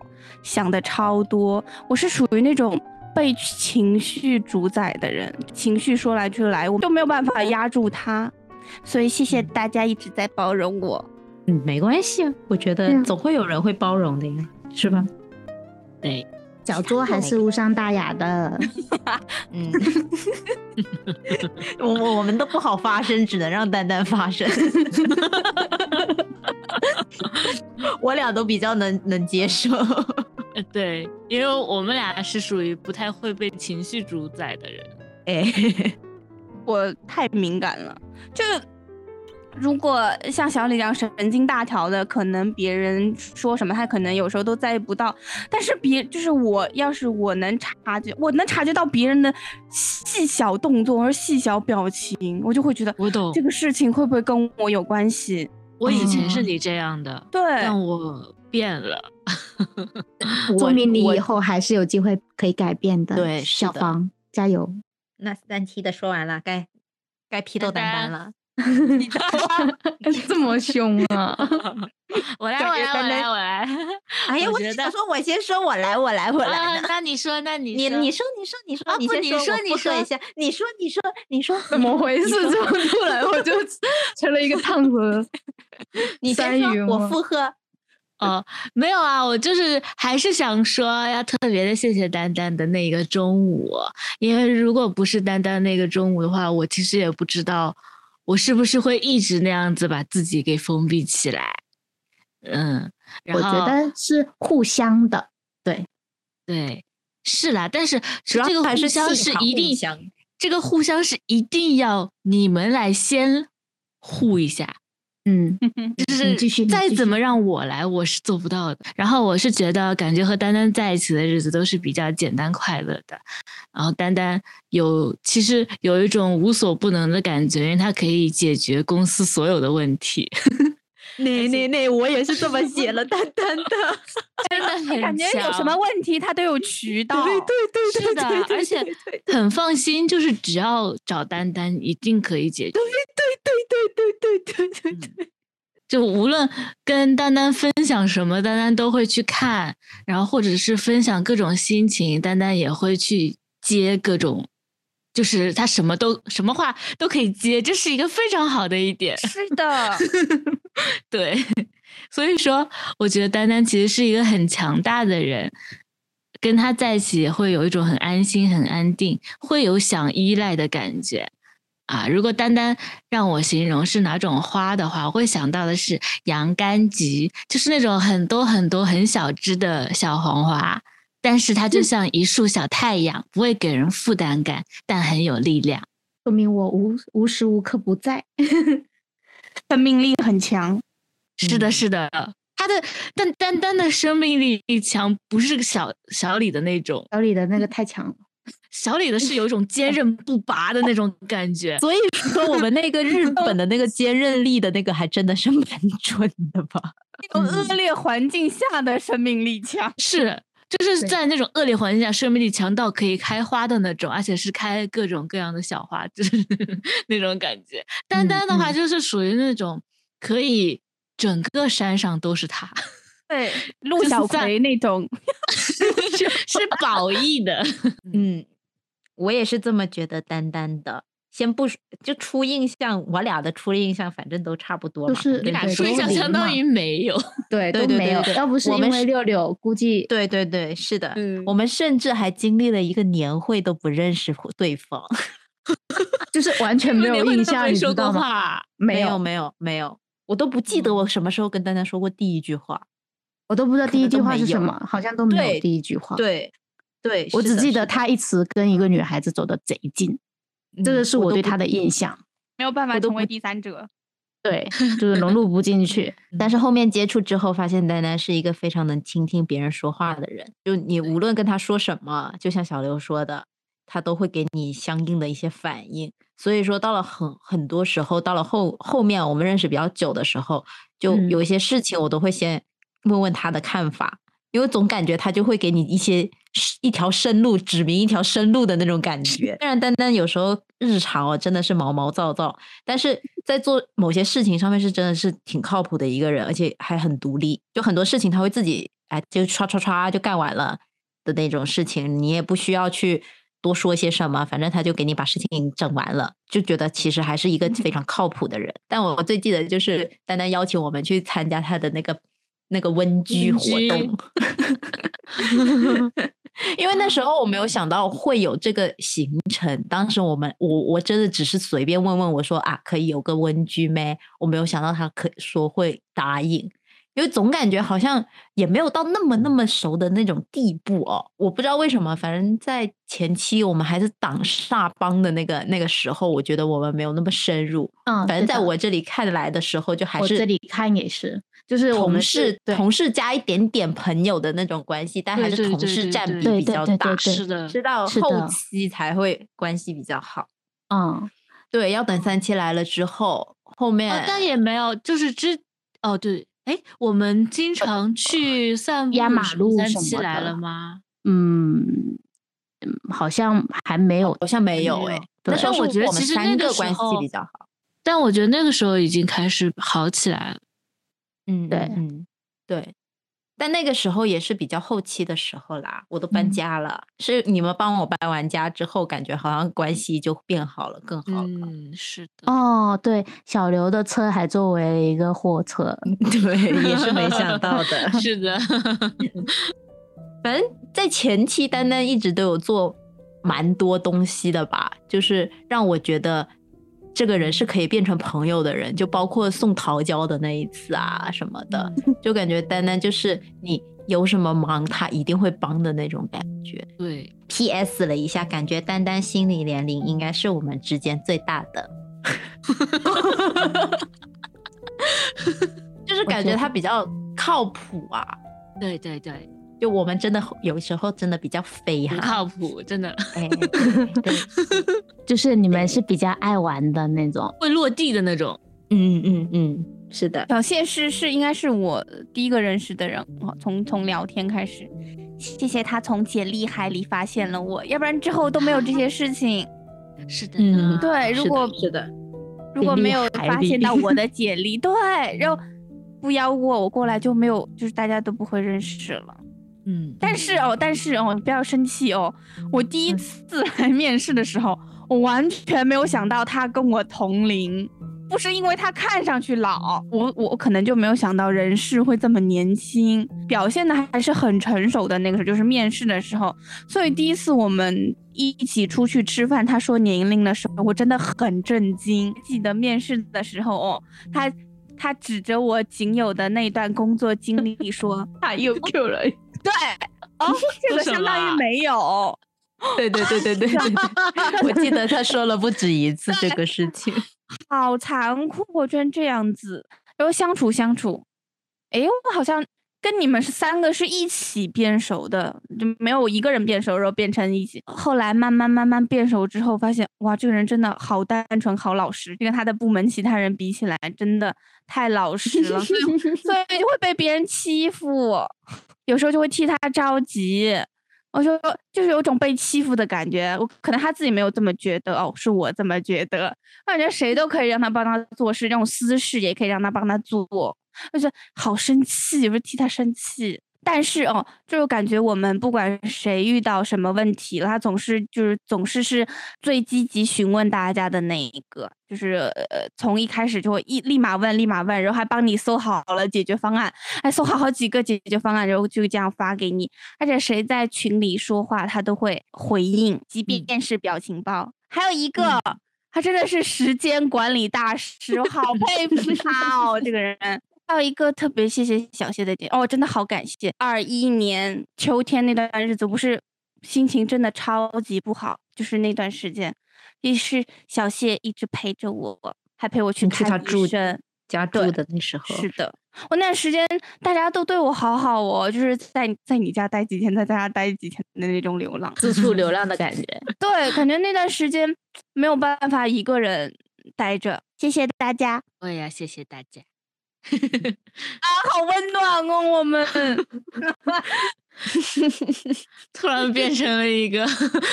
想的超多。我是属于那种被情绪主宰的人，情绪说来就来，我就没有办法压住它。所以谢谢大家一直在包容我。嗯没关系啊，我觉得嗯总会有人会包容的呀，是吧？对，小桌还是无伤大雅的，(laughs) 嗯，(laughs) 我我我们都不好发声，只能让丹丹发声。(laughs) 我俩都比较能能接受。呃对，因为我们俩是属于不太会被情绪主宰的人。哎，我太敏感了，就如果像小李这样神经大条的，可能别人说什么，他可能有时候都在意不到。但是别就是我，要是我能察觉，我能察觉到别人的细小动作或者细小表情，我就会觉得我懂这，个事情会不会跟我有关系？我以前是哦你这样的，对，但我变了。(laughs) 说明你以后还是有机会可以改变的。对小芳加油！那三期的说完了，该该批斗丹丹了。这么凶啊！(laughs) 我来，我来，我来，我来。哎呀，我我觉得想说，我先说，我来，我来，我来。那你说，那你你说你说你说你说你说你说一下，你说你说你说 (laughs) 怎么回事？这么突然我就成了一个胖子。你三先说，我附和。哦，没有啊，我就是还是想说，要特别的谢谢丹丹的那个中午，因为如果不是丹丹那个中午的话，我其实也不知道我是不是会一直那样子把自己给封闭起来。嗯，我觉得是互相的，对，对，是啦，但是主要这个还是互相是一定相，这个互相是一定要你们来先互一下，嗯，(laughs) 就是再怎么让我来，我是做不到的。然后我是觉得，感觉和丹丹在一起的日子都是比较简单快乐的。然后丹丹有其实有一种无所不能的感觉，因为他可以解决公司所有的问题。那那那，我也是这么写了，丹丹的，(laughs) 真的很感觉有什么问题他都有渠道。对对对，是的，而且很放心，就是只要找丹丹，一定可以解决。对对对对对对对对，就无论跟丹丹分享什么，丹丹都会去看，然后或者是分享各种心情，丹丹也会去接各种。就是他什么都什么话都可以接，这是一个非常好的一点。是的，(laughs) 对，所以说我觉得丹丹其实是一个很强大的人，跟他在一起也会有一种很安心、很安定，会有想依赖的感觉啊。如果单单让我形容是哪种花的话，我会想到的是洋甘菊，就是那种很多很多很小只的小黄花。但是它就像一束小太阳，不会给人负担感，但很有力量。说明我无无时无刻不在，(laughs) 生命力很强。是的，是的，它的但单单的生命力强，不是小小李的那种。小李的那个太强了，小李的是有一种坚韧不拔的那种感觉。所以说，我们那个日 (laughs) 本的那个坚韧力的那个，还真的是蛮 (laughs) 准的吧？那种恶劣环境下的生命力强是。就是在那种恶劣环境下，生命力强到可以开花的那种，而且是开各种各样的小花，(laughs) 就是那种感觉。丹丹的话，就是属于那种可以整个山上都是他，对，(laughs) 陆小葵那种，(laughs) 是 (laughs) 褒义的。嗯，我也是这么觉得，丹丹的。先不说，就初印象，我俩的初印象反正都差不多，就是你俩初印象相当于没有，对，都没有。要不是因为六六，估计对对对，是的，我们甚至还经历了一个年会都不认识对方，就是完全没有印象，你知道吗？没有没有没有，我都不记得我什么时候跟丹丹说过第一句话，我都不知道第一句话是什么，好像都没有第一句话。对对，我只记得他一直跟一个女孩子走的贼近。这个是我对他的印象，没有办法成为第三者，(laughs) 对，就是融入不进去。(laughs) 但是后面接触之后，发现丹丹是一个非常能倾听别人说话的人。就你无论跟他说什么，就像小刘说的，他都会给你相应的一些反应。所以说，到了很很多时候，到了后后面我们认识比较久的时候，就有一些事情我都会先问问他的看法。因为总感觉他就会给你一些一条生路，指明一条生路的那种感觉。(laughs) 虽然丹丹有时候日常哦真的是毛毛躁躁，但是在做某些事情上面是真的是挺靠谱的一个人，而且还很独立。就很多事情他会自己哎就唰唰唰就干完了的那种事情，你也不需要去多说些什么，反正他就给你把事情整完了，就觉得其实还是一个非常靠谱的人。但我最记得就是丹丹邀请我们去参加他的那个。那个温居活动，(laughs) 因为那时候我没有想到会有这个行程。当时我们我我真的只是随便问问我说啊，可以有个温居咩？我没有想到他可说会答应，因为总感觉好像也没有到那么那么熟的那种地步哦。我不知道为什么，反正在前期我们还是党煞帮的那个那个时候，我觉得我们没有那么深入。嗯，反正在我这里看来的时候，就还是这里看也是。就是同事，同事加一点点朋友的那种关系，但还是同事占比比较大。是的，直到后期才会关系比较好。嗯，对，要等三期来了之后，后面但也没有，就是之哦对，哎，我们经常去散压马路三期来了吗？嗯，好像还没有，好像没有哎。但是我觉得其实那个关系比较好，但我觉得那个时候已经开始好起来了。嗯，对，嗯，对，但那个时候也是比较后期的时候啦，我都搬家了，是你们帮我搬完家之后，感觉好像关系就变好了，更好了。嗯，是的。哦，对，小刘的车还作为一个货车，(laughs) 对，也是没想到的。(laughs) 是的，(laughs) 反正在前期，丹丹一直都有做蛮多东西的吧，就是让我觉得。这个人是可以变成朋友的人，就包括送桃胶的那一次啊什么的，就感觉丹丹就是你有什么忙，他一定会帮的那种感觉。对，P.S. 了一下，感觉丹丹心理年龄应该是我们之间最大的。(laughs) 就是感觉他比较靠谱啊。对对对，就我们真的有时候真的比较飞不哈。靠谱，真的哎，对，就是你们是比较爱玩的那种，会落地的那种。嗯嗯嗯，是的。小谢是是应该是我第一个认识的人哦，从从聊天开始，谢谢他从简历海里发现了我，要不然之后都没有这些事情。(laughs) 是的嗯，对，如果是的，如果没有发现到我的简历，(laughs) 对，然后不邀我我过来就没有，就是大家都不会认识了。嗯，但是哦，但是哦，你不要生气哦。我第一次来面试的时候，我完全没有想到他跟我同龄，不是因为他看上去老，我我可能就没有想到人事会这么年轻，表现的还是很成熟的那个时候，就是面试的时候。所以第一次我们一起出去吃饭，他说年龄的时候，我真的很震惊。记得面试的时候哦，他。他指着我仅有的那段工作经历说：(laughs) “他又 Q 了。(laughs) ”对，哦，(laughs) 这个相当于没有。对对对对对对，我记得他说了不止一次这个事情。好残酷，我居然这样子。然后相处相处，哎，我好像跟你们是三个是一起变熟的，就没有一个人变熟，然后变成一起。后来慢慢慢慢变熟之后，发现哇，这个人真的好单纯，好老实，跟他的部门其他人比起来，真的太老实了，所以 (laughs) 所以就会被别人欺负，有时候就会替他着急。我说就是有种被欺负的感觉，我可能他自己没有这么觉得哦，是我这么觉得。我感觉谁都可以让他帮他做事，这种私事也可以让他帮他做，就是好生气，有时候替他生气。但是哦，就是感觉我们不管谁遇到什么问题了，他总是就是总是是最积极询问大家的那一个，就是呃从一开始就会一立马问立马问，然后还帮你搜好了解决方案，还搜好好几个解决方案，然后就这样发给你。而且谁在群里说话，他都会回应，即便是表情包。还有一个，他真的是时间管理大师，我好佩服他哦，这个人。还有一个特别谢谢小谢的点哦，真的好感谢。二一年秋天那段日子，不是心情真的超级不好，就是那段时间，也是小谢一直陪着我，还陪我去他住生。家住的那时候，是的，我那段时间大家都对我好好哦，就是在在你家待几天，在家待几天的那种流浪。四处流浪的感觉。(laughs) 对，感觉那段时间没有办法一个人待着。谢谢大家我也要谢谢大家。啊，好温暖哦，我们。(laughs) 突然变成了一个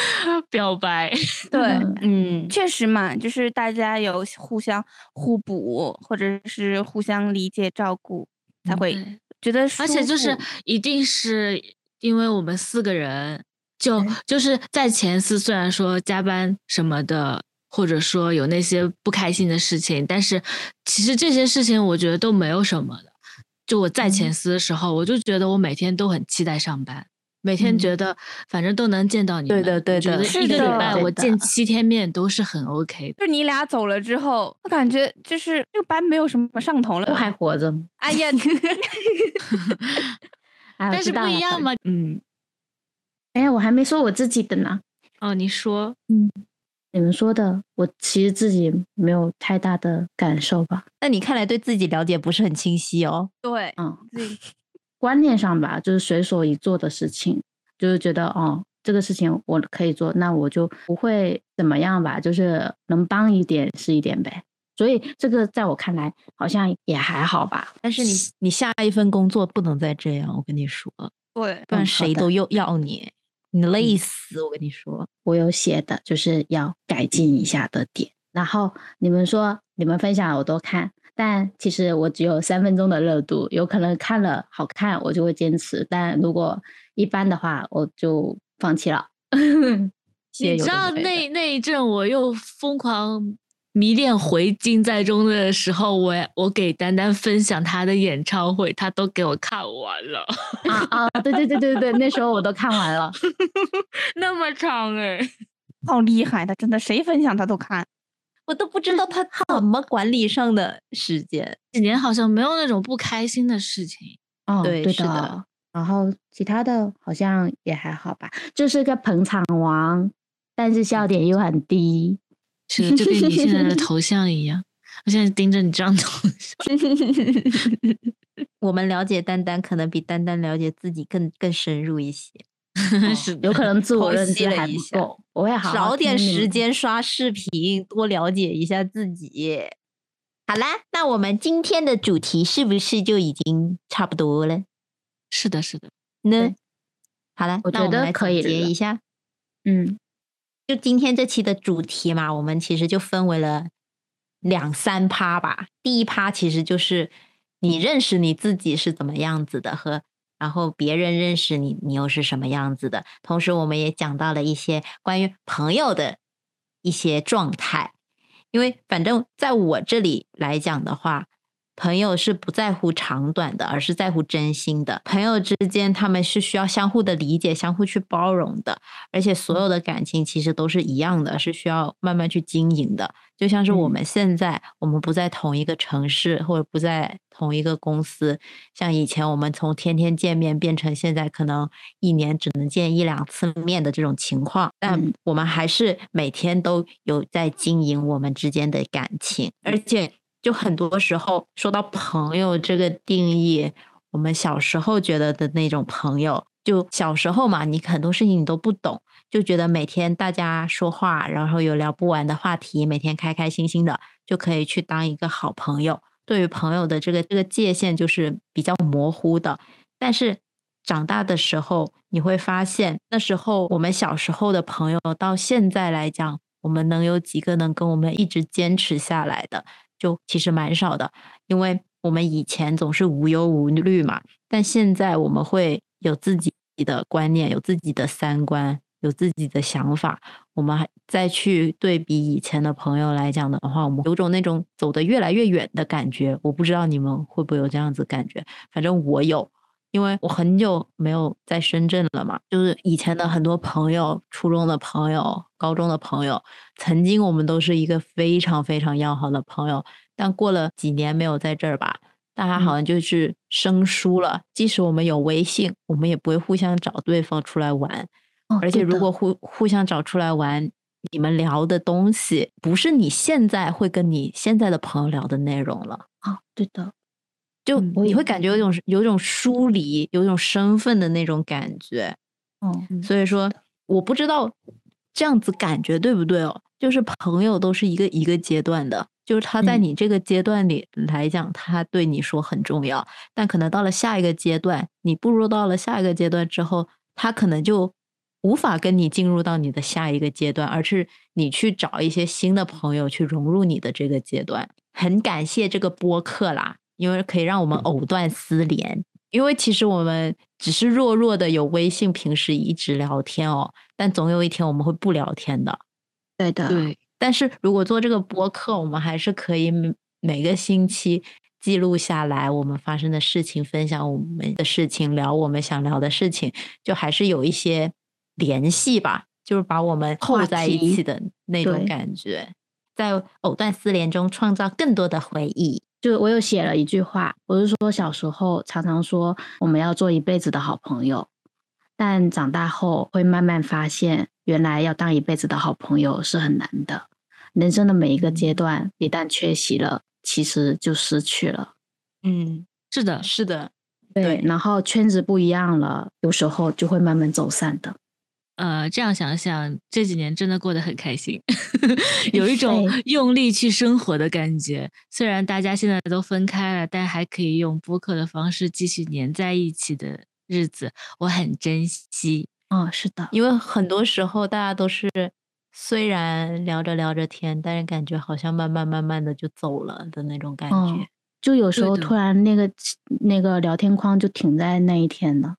(laughs) 表白，对，嗯，确实嘛，就是大家有互相互补，或者是互相理解照顾，才会觉得而且就是一定是因为我们四个人，就就是在前四，虽然说加班什么的，或者说有那些不开心的事情，但是其实这些事情我觉得都没有什么的。就我在前司的时候，我就觉得我每天都很期待上班，每天觉得反正都能见到你们。对的对我觉的得一个礼拜我见七天面都是很 OK 的。就你俩走了之后，我感觉就是这个班没有什么上头了。都还活着吗？哎呀，(laughs) (laughs) 但是不一样嘛，嗯，哎，我还没说我自己的呢。哦，你说，你们说的，我其实自己没有太大的感受吧。那你看来对自己了解不是很清晰哦。对，嗯，自己观念上吧，就是随手一做的事情，就是觉得哦，这个事情我可以做，那我就不会怎么样吧，就是能帮一点是一点呗。所以这个在我看来好像也还好吧。但是你你下一份工作不能再这样，我跟你说，对，不然谁都又要你，你累死！我跟你说，我有写的，就是要改进一下的点。然后你们说你们分享我都看，但其实我只有三分钟的热度，有可能看了好看我就会坚持，但如果一般的话我就放弃了。(laughs) 你知道那那一阵我又疯狂迷恋回金在中的时候，我我给丹丹分享他的演唱会，他都给我看完了，啊啊，对对对对对，那时候我都看完了。(laughs) 那么长哎、好厉害的，真的，谁分享他都看。我都不知道他怎么管理上的时间。几年好像没有那种不开心的事情。哦，对对是的的。然后其他的好像也还好吧，就是个捧场王，但是笑点又很低。是的，就跟你现在的头像一样。我现在盯着你这张头像。(laughs) 我们了解丹丹，可能比丹丹了解自己更更深入一些。(laughs) 是有可能自我认知还不够，我会好好少点时间刷视频，多了解一下自己。好啦，那我们今天的主题是不是就已经差不多了是的，是的，呢对？好了，我觉得那们来可以结一下。嗯，就今天这期的主题嘛，我们其实就分为了两三趴吧。第一趴其实就是你认识你自己是怎么样子的，和然后别人认识你，你又是什么样子的。同时，我们也讲到了一些关于朋友的一些状态。因为反正在我这里来讲的话，朋友是不在乎长短的，而是在乎真心的。朋友之间，他们是需要相互的理解、相互去包容的。而且所有的感情其实都是一样的，是需要慢慢去经营的。就像是我嗯们现在，我们不在同一个城市，或者不在同一个公司，像以前我们从天天见面变成现在可能一年只能见一两次面的这种情况，但嗯我们还是每天都有在经营我们之间的感情，而且就很多时候说到朋友这个定义，我们小时候觉得的那种朋友，就小时候嘛，你很多事情你都不懂，就觉得每天大家说话，然后有聊不完的话题，每天开开心心的，就可以去当一个好朋友。对于朋友的这个这个界限就是比较模糊的，但是长大的时候，你会发现，那时候我们小时候的朋友，到现在来讲，我们能有几个能跟我们一直坚持下来的，就其实蛮少的。因为我们以前总是无忧无虑嘛，但现在我们会有自己的观念，有自己的三观，有自己的想法。我们还再去对比以前的朋友来讲的话，我们有种那种走得越来越远的感觉。我不知道你们会不会有这样子感觉，反正我有。因为我很久没有在深圳了嘛，就是以前的很多朋友，初中的朋友、高中的朋友，曾经我们都是一个非常非常要好的朋友，但过了几年没有在这儿吧，大家好像就是生疏了。即使我们有微信，我们也不会互相找对方出来玩，哦而且如果互互相找出来玩，你们聊的东西不是你现在会跟你现在的朋友聊的内容了。啊，对的，就你会感觉有一种有一种疏离，有一种身份的那种感觉。嗯，所以说，我不知道这样子感觉对不对哦？就是朋友都是一个一个阶段的，就是他在嗯你这个阶段里来讲，他对你说很重要，但可能到了下一个阶段，你步入到了下一个阶段之后，他可能就无法跟你进入到你的下一个阶段，而是你去找一些新的朋友去融入你的这个阶段。很感谢这个播客啦，因为可以让我们藕断丝连。因为其实我们只是弱弱的有微信，平时一直聊天哦，但总有一天我们会不聊天的。对的，对，但是如果做这个播客，我们还是可以每每个星期记录下来我们发生的事情，分享我们的事情，聊我们想聊的事情，就还是有一些联系吧，就是把我们扣在一起的那种感觉，在藕断丝连中创造更多的回忆。就我有写了一句话，我是说小时候常常说我们要做一辈子的好朋友，但长大后会慢慢发现，原来要当一辈子的好朋友是很难的。人生的每一个阶段，一旦缺席了，其实就失去了。嗯，是的，是的，对，对然后圈子不一样了，有时候就会慢慢走散的。呃，这样想想，这几年真的过得很开心，有一种用力去生活的感觉。虽然大家现在都分开了，但还可以用播客的方式继续粘在一起的日子，我很珍惜。哦，是的，因为很多时候大家都是虽然聊着聊着天，但是感觉好像慢慢慢慢的就走了的那种感觉。哦就有时候突然那个那个聊天框就停在那一天了。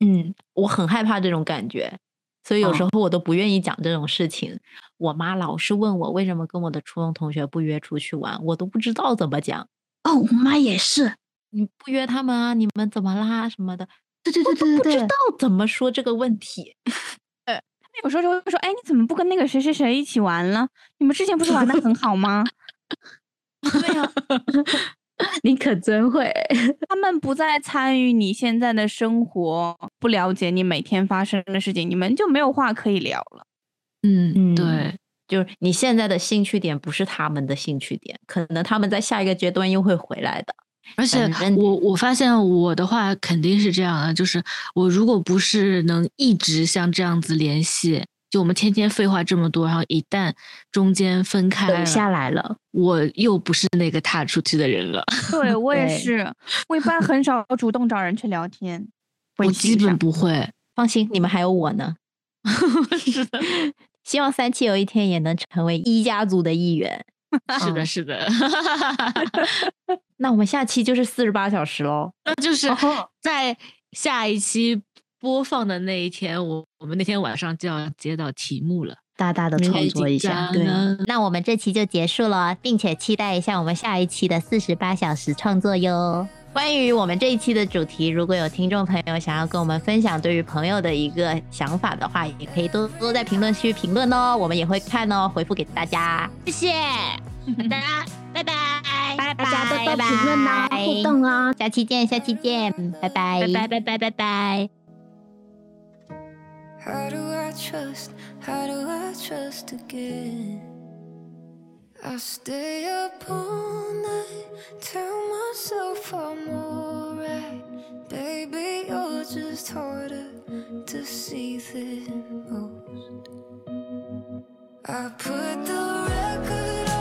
嗯，我很害怕这种感觉，所以有时哦候我都不愿意讲这种事情。我妈老是问我为什么跟我的初中同学不约出去玩，我都不知道怎么讲。哦，我妈也是。你不约他们啊？你们怎么啦？什么的，对对对对对对不知道，怎么说这个问题。(laughs) 有时候就会说，哎，你怎么不跟那个谁谁谁一起玩了？你们之前不是玩的很好吗？对呀、(laughs) 你可真会。(laughs) 他们不再参与你现在的生活，不了解你每天发生的事情，你们就没有话可以聊了。嗯，嗯对，就是你现在的兴趣点不是他们的兴趣点，可能他们在下一个阶段又会回来的。而且我我发现我的话肯定是这样的，就是我如果不是能一直像这样子联系，就我们天天废话这么多，然后一旦中间分开下来了，我又不是那个踏出去的人了。对 (laughs) 我也是，(laughs) 我一般很少主动找人去聊天，我基本不会。放心，你们还有我呢。(laughs) 是的，希望三七有一天也能成为一家族的一员。是的，是的。那我们下期就是四十八小时喽。那就是在下一期播放的那一天，我我们那天晚上就要接到题目了，大大的创作一下。对，那我们这期就结束了，并且期待一下我们下一期的四十八小时创作哟。关于我们这一期的主题，如果有听众朋友想要跟我们分享对于朋友的一个想法的话，也可以多多在评论区评论哦，我们也会看哦，回复给大家。谢谢 (laughs) 大家，拜拜，(laughs) 拜拜，大家多多评论啊，互动哦，下期见，下期见，拜拜，拜拜，拜拜，拜拜。I trust? How do I trust again? I stay up all night, tell myself I'm alright. Baby, you're just harder to see than most. I put the record